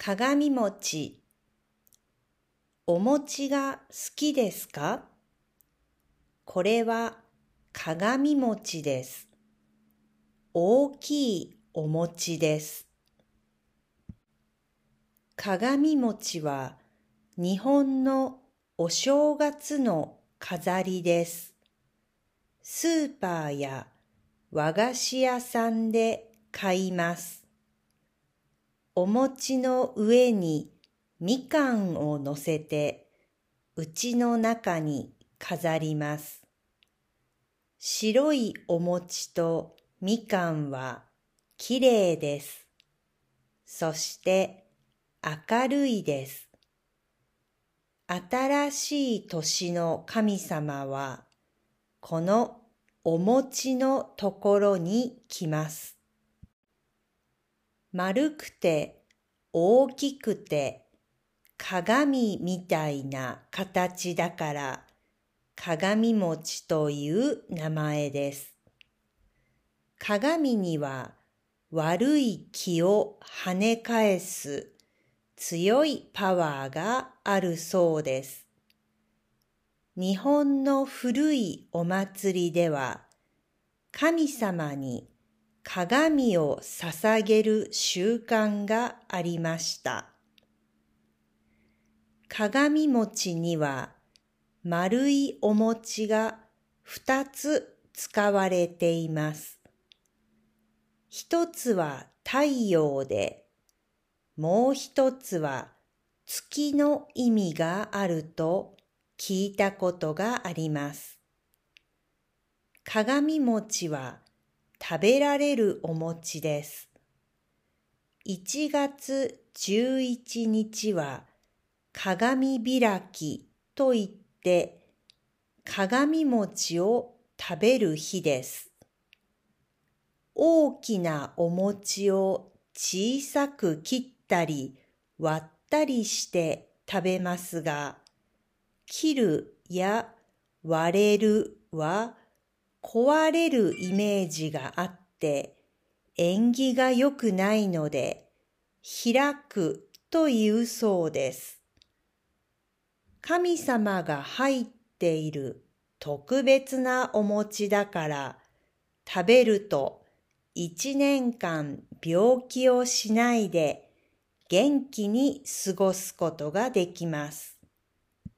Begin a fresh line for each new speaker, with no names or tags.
鏡餅。お餅が好きですか？これは鏡餅です。大きいお餅です。鏡餅は日本のお正月の飾りです。スーパーや和菓子屋さんで買います。お餅の上にみかんを乗せて、うちの中に飾ります。白いお餅とみかんはきれいです。そして明るいです。新しい年の神様は、このお餅のところに来ます。丸くて大きくて鏡みたいな形だから鏡餅という名前です。鏡には悪い気を跳ね返す強いパワーがあるそうです。日本の古いお祭りでは神様に鏡を捧げる習慣がありました。鏡餅には丸いお餅が二つ使われています。一つは太陽で、もう一つは月の意味があると聞いたことがあります。鏡餅は食べられるお餅です。1月11日は鏡開きといって鏡餅を食べる日です。大きなお餅を小さく切ったり割ったりして食べますが、切るや割れるは壊れるイメージがあって縁起が良くないので開くというそうです。神様が入っている特別なお餅だから食べると一年間病気をしないで元気に過ごすことができます。